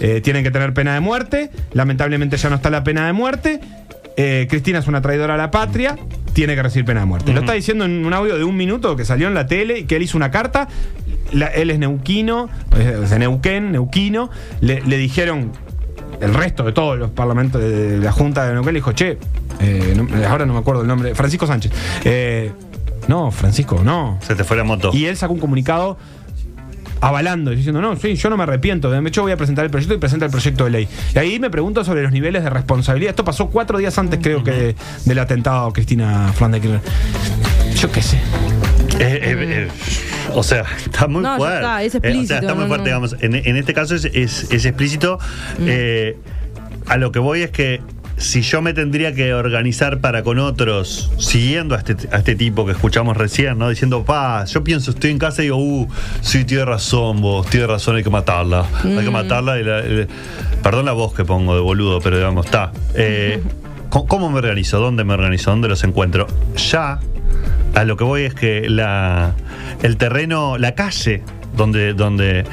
eh, tienen que tener pena de muerte. Lamentablemente ya no está la pena de muerte. Eh, Cristina es una traidora a la patria. Tiene que recibir pena de muerte. Lo está diciendo en un audio de un minuto que salió en la tele y que él hizo una carta. La- él es neuquino, es de Neuquén, neuquino. Le, le dijeron el resto de todos los parlamentos de la Junta de Neuquén le dijo, che, eh, no- ahora no me acuerdo el nombre, Francisco Sánchez. Eh, no, Francisco, no. Se te fue la moto. Y él sacó un comunicado avalando, diciendo, no, sí, yo no me arrepiento, de hecho voy a presentar el proyecto y presenta el proyecto de ley. Y ahí me pregunto sobre los niveles de responsabilidad. Esto pasó cuatro días antes, creo que, de- del atentado a Cristina Kirchner. Yo qué sé. Eh, eh, eh, o sea, está muy No, fuerte. está, es Eh, o sea, está muy fuerte, digamos. En, en este caso es, es- es explícito. Mm. Eh, a lo que voy es que si yo me tendría que organizar para con otros, siguiendo a este, a este tipo que escuchamos recién, ¿no? Diciendo, pa, yo pienso, estoy en casa y digo, uh, sí, tiene razón vos, tiene razón, hay que matarla. Hay que matarla y la- el- perdón la voz que pongo de boludo, pero digamos, está. Eh, ¿cómo- ¿Cómo me organizo? ¿Dónde me organizo? ¿Dónde los encuentro? Ya, a lo que voy es que la, el terreno, la calle, donde, donde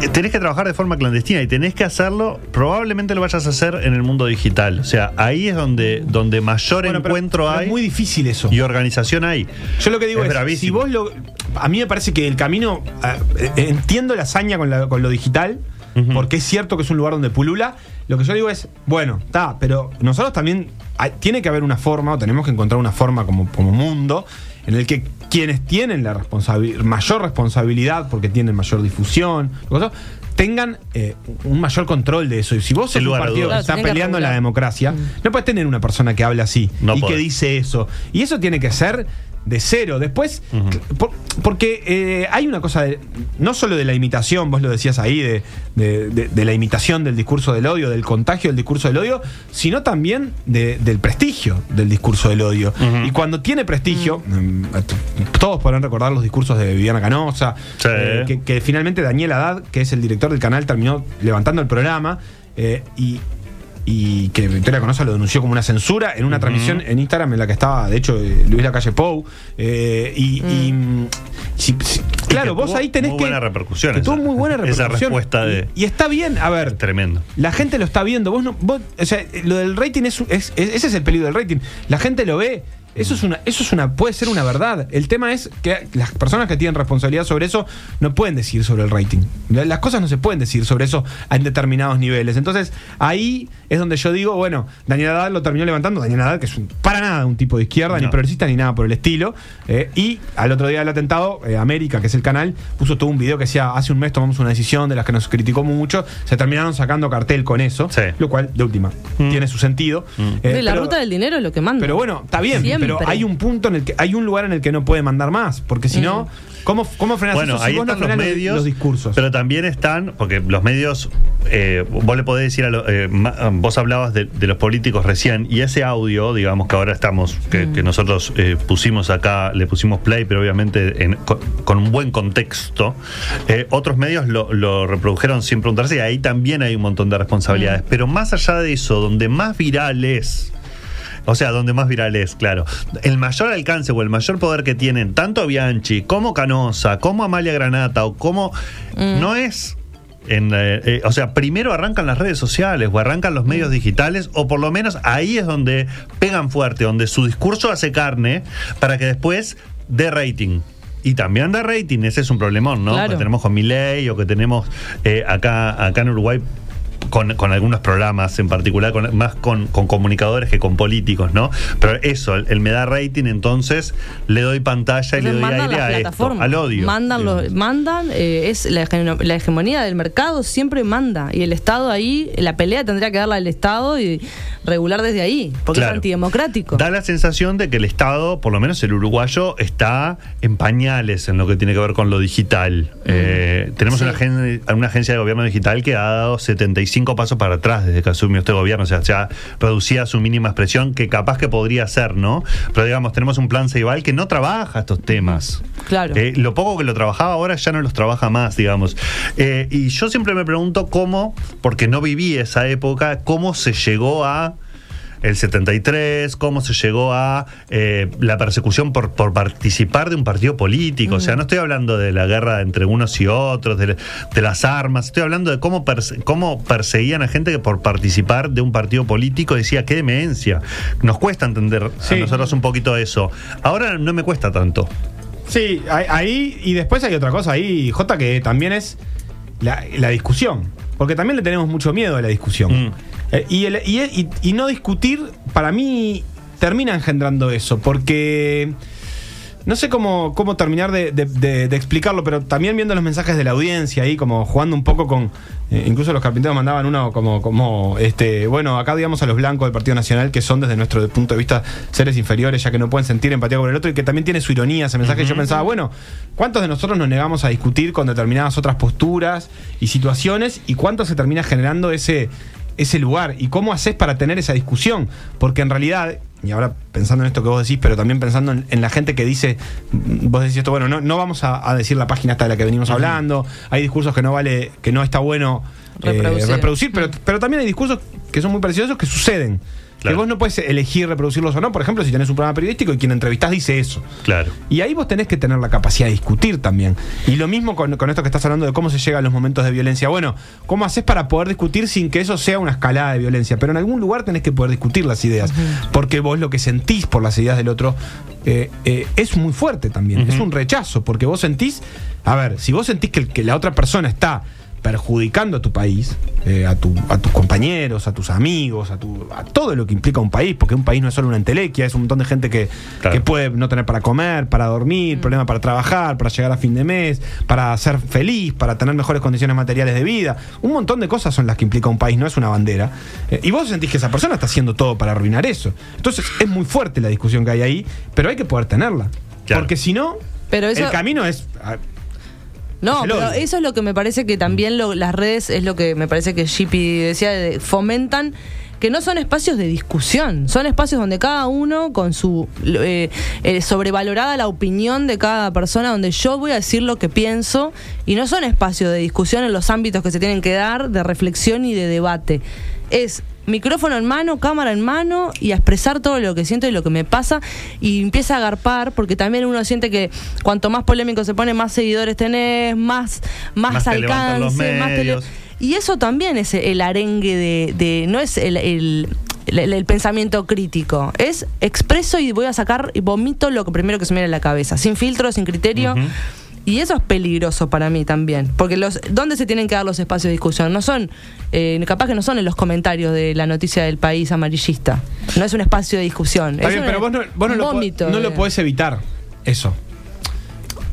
te- tenés que trabajar de forma clandestina y tenés que hacerlo, probablemente lo vayas a hacer en el mundo digital. O sea, ahí es donde, donde mayor Bueno, encuentro pero hay Es muy difícil eso. y organización hay. Yo lo que digo Es si vos lo. A mí me parece que el camino. eh, entiendo la hazaña con, la- con lo digital, porque es cierto que es un lugar donde pulula. Lo que yo digo es, bueno, está, pero nosotros también. hay- tiene que haber una forma, o tenemos que encontrar una forma como, como mundo, en el que quienes tienen la mayor responsabilidad, porque tienen mayor difusión, cosas, tengan eh, un mayor control de eso. Y si vos sos un partido que está que peleando la democracia, no puedes tener una persona que habla así No y podés. que dice eso. Y eso tiene que ser de cero. Después, por- porque eh, hay una cosa, de- no solo de la imitación, vos lo decías ahí, de, de- de- de la imitación del discurso del odio, del contagio del discurso del odio, sino también de- del prestigio del discurso del odio. Y cuando tiene prestigio, mm, todos podrán recordar los discursos de Viviana Canosa, Sí. eh, que, que finalmente Daniel Haddad, que es el director del canal, terminó levantando el programa eh, y y que Victoria Canosa lo denunció como una censura en una transmisión en Instagram en la que estaba, de hecho, eh, Luis Lacalle Pou. eh, y, y, mm, si- si- claro, vos ahí tenés muy que. buena repercusión que tuvo esa- muy buena esa repercusión. respuesta de- Y, y está bien, a ver. Tremendo. La gente lo está viendo. Vos no, vos- o sea, lo del rating es, es- es- ese es el peligro del rating. La gente lo ve. Eso es una, eso es una, puede ser una verdad. El tema es que las personas que tienen responsabilidad sobre eso no pueden decir sobre el rating. Las cosas no se pueden decir sobre eso en determinados niveles. Entonces, ahí es donde yo digo, bueno, Daniel Haddad lo terminó levantando. Daniel Haddad, que es un- para nada un tipo de izquierda, ni progresista, ni nada por el estilo. eh, y al otro día del atentado, eh, América, que es el canal, puso todo un video que decía, hace un mes tomamos una decisión de las que nos criticó mucho. Se terminaron sacando cartel con eso. Sí. Lo cual, de última, Mm. tiene su sentido. Eh, Sí, la pero- ruta del dinero es lo que manda. pero bueno, está bien, Siempre. pero hay un punto en el que hay un lugar en el que no puede mandar más, porque si no, ¿cómo, cómo frenas Bueno, eso si ahí vos no están los medios, los discursos? pero también están, porque los medios, eh, vos le podés decir a lo- eh, vos hablabas de, de los políticos recién, y ese audio, digamos que ahora estamos, que, Mm. que nosotros eh, pusimos acá, le pusimos play, pero obviamente en- con, con un buen contexto, eh, otros medios lo, lo reprodujeron sin preguntarse, y ahí también hay un montón de Mm. responsabilidades. Pero más allá de eso, donde más viral es, o sea, donde más viral es, claro. El mayor alcance o el mayor poder que tienen tanto Bianchi como Canosa, como Amalia Granata o como. No es. En, eh, eh, o sea, primero arrancan las redes sociales o arrancan los medios digitales, o por lo menos ahí es donde pegan fuerte, donde su discurso hace carne para que después dé rating. Y también da rating, ese es un problemón, ¿no? Claro. Que tenemos con Milei o que tenemos eh, acá, acá en Uruguay con, con algunos programas en particular, con- más con, con comunicadores que con políticos, ¿no? Pero eso, el, el me da rating, entonces le doy pantalla y le doy aire a esto, al odio. Mandan, los- mandan eh, es la, hege- la hegemonía del mercado siempre manda. Y el Estado ahí, la pelea tendría que darla al Estado y regular desde ahí, porque Claro. es antidemocrático. Da la sensación de que el Estado, por lo menos el uruguayo, está en pañales en lo que tiene que ver con lo digital. Eh, tenemos Sí. una, una agencia de gobierno digital que ha dado 75 pasos para atrás desde que asumió este gobierno. O sea, ya reducía su mínima expresión, que capaz que podría ser, ¿no? Pero digamos, tenemos un plan Ceibal que no trabaja estos temas. Claro. Eh, lo poco que lo trabajaba ahora ya no los trabaja más, digamos. Eh, y yo siempre me pregunto cómo, porque no viví esa época, cómo se llegó a el 73, cómo se llegó a eh, la persecución por, por participar de un partido político. O sea, no estoy hablando de la guerra entre unos y otros, de, de las armas, estoy hablando de cómo, perse- cómo perseguían a gente que por participar de un partido político decía, qué demencia. Nos cuesta entender Sí. a nosotros un poquito eso. Ahora no me cuesta tanto. Sí, ahí- ahí, y después hay otra cosa ahí, J, que también es la, la discusión. Porque también le tenemos mucho miedo a la discusión. Mm. Eh, y, el- y- y- y no discutir, para mí, termina engendrando eso. Porque no sé cómo, cómo terminar de, de- de- de explicarlo, pero también viendo los mensajes de la audiencia ahí, como jugando un poco con. eh, incluso los carpinteros mandaban uno como, como este, bueno, acá digamos a los blancos del Partido Nacional, que son desde nuestro punto de vista seres inferiores, ya que no pueden sentir empatía por el otro, y que también tiene su ironía ese mensaje. Y Yo pensaba, bueno, ¿cuántos de nosotros nos negamos a discutir con determinadas otras posturas y situaciones? ¿Y cuánto se termina generando ese ese lugar y cómo haces para tener esa discusión. Porque en realidad, y ahora pensando en esto que vos decís, pero también pensando en, en la gente que dice, mm, vos decís esto, bueno, no, no vamos a, a decir la página hasta de la que venimos hablando, hay discursos que no vale, que no está bueno eh, Reproducir. reproducir, pero, pero también hay discursos que son muy preciosos que suceden. Claro. Que vos no puedes elegir reproducirlos o no. Por ejemplo, si tenés un programa periodístico y quien entrevistás dice eso. Claro. Y ahí vos tenés que tener la capacidad de discutir también. Y lo mismo con, con esto que estás hablando de cómo se llega a los momentos de violencia. Bueno, ¿cómo haces para poder discutir sin que eso sea una escalada de violencia? Pero en algún lugar tenés que poder discutir las ideas. Porque vos lo que sentís por las ideas del otro eh, eh, es muy fuerte también. Es un rechazo. Porque vos sentís. A ver, si vos sentís que, el- que la otra persona está perjudicando a tu país, eh, a, tu- a tus compañeros, a tus amigos, a, tu, a todo lo que implica un país, porque un país no es solo una entelequia, es un montón de gente que, Claro. que puede no tener para comer, para dormir, problema para trabajar, para llegar a fin de mes, para ser feliz, para tener mejores condiciones materiales de vida. Un montón de cosas son las que implica un país, no es una bandera. Eh, y vos sentís que esa persona está haciendo todo para arruinar eso. Entonces es muy fuerte la discusión que hay ahí, pero hay que poder tenerla. Claro. Porque si no, Pero eso- el camino es... No, pero eso es lo que me parece que también lo- las redes es lo que me parece que Shippy decía, de- fomentan que no son espacios de discusión, son espacios donde cada uno con su eh, eh, sobrevalorada la opinión de cada persona, donde yo voy a decir lo que pienso y no son espacios de discusión en los ámbitos que se tienen que dar, de reflexión y de debate. Es micrófono en mano, cámara en mano y a expresar todo lo que siento y lo que me pasa y empieza a agarpar porque también uno siente que cuanto más polémico se pone, más seguidores tenés, más, más, Más te levantan los alcance, más tele-. Y eso también es el arengue de, de- no es el, el- el- el pensamiento crítico, es expreso y voy a sacar y vomito lo que primero que se me viene a la cabeza, sin filtro, sin criterio. Y eso es peligroso para mí también, porque los ¿dónde se tienen que dar los espacios de discusión? No son, eh, capaz que no son en los comentarios de la noticia del país amarillista. No es un espacio de discusión. Está es bien, un- pero vos no, vos no lo, podés evitar, eso.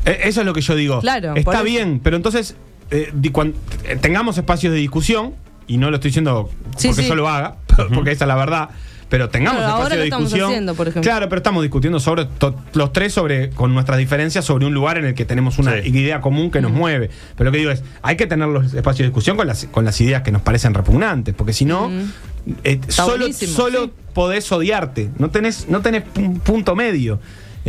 E- Eso es lo que yo digo. Claro, Está bien, pero entonces eh, di- cuan- eh, tengamos espacios de discusión, y no lo estoy diciendo Sí, porque sí. yo lo haga, porque esa es la verdad. Pero tengamos Claro, ahora espacios lo de estamos discusión. haciendo, por ejemplo. Claro, pero estamos discutiendo sobre to- los tres sobre con nuestras diferencias sobre un lugar en el que tenemos una Sí. idea común que nos mueve. Pero lo que digo es, hay que tener los espacios de discusión con las, con las ideas que nos parecen repugnantes, porque si no, eh, solo, solo sí. podés odiarte. No tenés, no tenés un punto medio.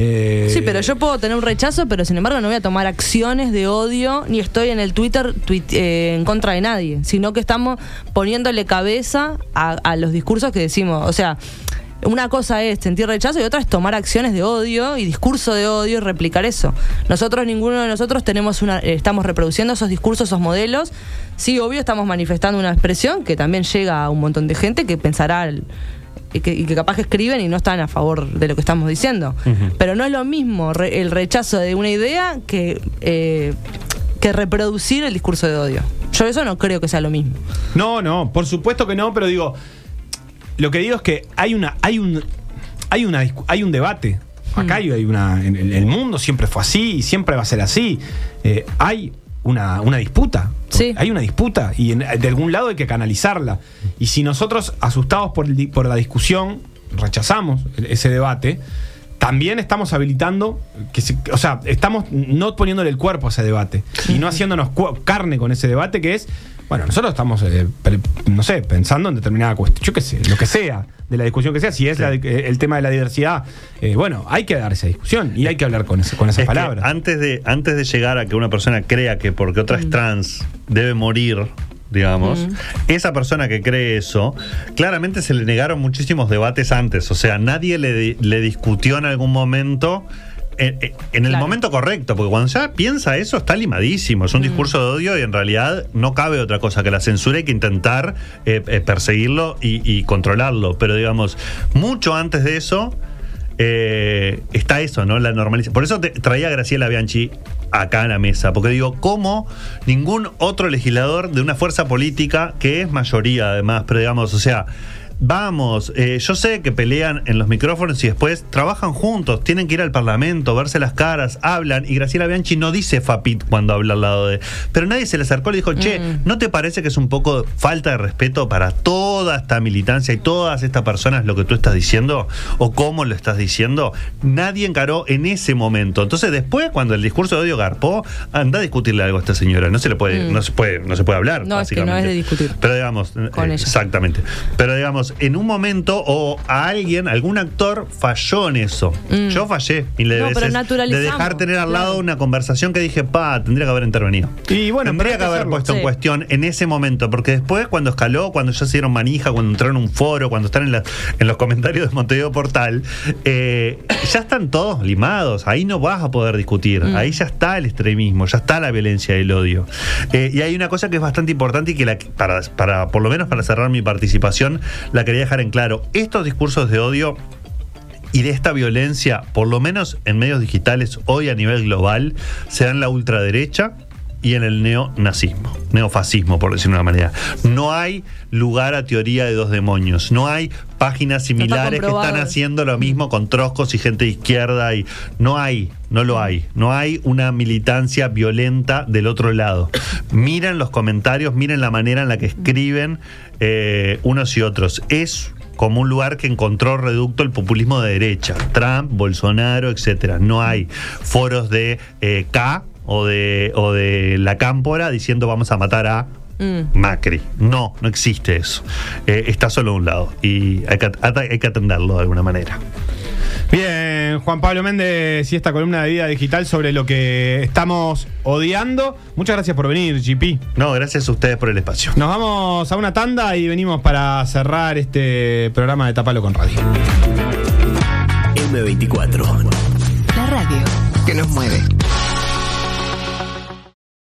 Eh, Sí, pero yo puedo tener un rechazo, pero sin embargo no voy a tomar acciones de odio, ni estoy en el Twitter eh, en contra de nadie, sino que estamos poniéndole cabeza a, a los discursos que decimos. O sea, una cosa es sentir rechazo y otra es tomar acciones de odio y discurso de odio y replicar eso. Nosotros, ninguno de nosotros tenemos una, eh, estamos reproduciendo esos discursos, esos modelos. Sí, obvio, estamos manifestando una expresión que también llega a un montón de gente que pensará y que, y que capaz que escriben y no están a favor de lo que estamos diciendo. Pero no es lo mismo re- el rechazo de una idea que, eh, que reproducir el discurso de odio. Yo eso no creo que sea lo mismo. No, no, por supuesto que no, pero digo, lo que digo es que hay una, hay un, hay una, hay un debate. Acá hay hay una, en el, el mundo siempre fue así y siempre va a ser así. Eh, hay una, una disputa. Sí. Hay una disputa y en- de algún lado hay que canalizarla. Y si nosotros, asustados por, el por la discusión, rechazamos el- ese debate, también estamos habilitando, que se- o sea, estamos no poniéndole el cuerpo a ese debate y no haciéndonos carne con ese debate que es, bueno, nosotros estamos, eh, pre- no sé, pensando en determinada cuestión, yo qué sé, lo que sea, de la discusión que sea, si es Sí. la di- eh, el tema de la diversidad, eh, bueno, hay que dar esa discusión y hay que hablar con, ese- con esas Es palabras. antes, de, antes de llegar a que una persona crea que porque otra es trans debe morir, digamos, esa persona que cree eso, claramente se le negaron muchísimos debates antes. O sea, nadie le, di- le discutió en algún momento. En, el Claro. momento correcto, porque cuando ya piensa eso está limadísimo, es un discurso de odio y en realidad no cabe otra cosa que la censura, hay que intentar eh, eh, perseguirlo y, y controlarlo, pero digamos, mucho antes de eso, eh, está eso, ¿no? La normalización. Por eso te traía a Graciela Bianchi acá en la mesa, porque digo, ¿cómo ningún otro legislador de una fuerza política, que es mayoría además, pero digamos, o sea, vamos, eh, yo sé que pelean en los micrófonos y después trabajan juntos, tienen que ir al Parlamento, verse las caras, hablan, y Graciela Bianchi no dice Fapit cuando habla al lado de... Pero nadie se le acercó y le dijo, che, Mm. ¿no te parece que es un poco falta de respeto para toda esta militancia y todas estas personas lo que tú estás diciendo? ¿O cómo lo estás diciendo? Nadie encaró en ese momento. Entonces después, cuando el discurso de odio garpó, anda a discutirle algo a esta señora. No se le puede, Mm. no se puede, no se puede hablar. No, es que no es de discutir. Pero digamos, Con eh, ella. exactamente. Pero digamos, en un momento o a alguien, algún actor falló en eso. Mm. Yo fallé mil de No, pero de dejar tener al claro. lado una conversación que dije, pa, tendría que haber intervenido. Y bueno, tendría que haber puesto en cuestión en ese momento, porque después cuando escaló, cuando ya se dieron manija, cuando entraron en un foro, cuando están en, la- en los comentarios de Montevideo Portal, eh, ya están todos limados, ahí no vas a poder discutir, Mm. ahí ya está el extremismo, ya está la violencia y el odio. Eh, y hay una cosa que es bastante importante y que la, para, para, por lo menos para cerrar mi participación, la quería dejar en claro. Estos discursos de odio y de esta violencia, por lo menos en medios digitales hoy a nivel global, se da en la ultraderecha y en el neonazismo, neofascismo, por decirlo de una manera. No hay lugar a teoría de dos demonios, no hay páginas similares que están haciendo lo mismo con troscos y gente de izquierda y no hay, no lo hay, no hay una militancia violenta del otro lado. Miren los comentarios, miren la manera en la que escriben eh, unos y otros. Es como un lugar que encontró reducto el populismo de derecha, Trump, Bolsonaro, etcétera. No hay foros de eh, K o de, o de la Cámpora diciendo vamos a matar a Mm. Macri. No, no existe eso. Eh, está solo a un lado y hay que, hay que atenderlo de alguna manera. Bien, Juan Pablo Méndez y esta columna de vida digital sobre lo que estamos odiando. Muchas gracias por venir, GP. No, gracias a ustedes por el espacio. Nos vamos a una tanda y venimos para cerrar este programa de Tapalo con Radio. La radio que nos mueve.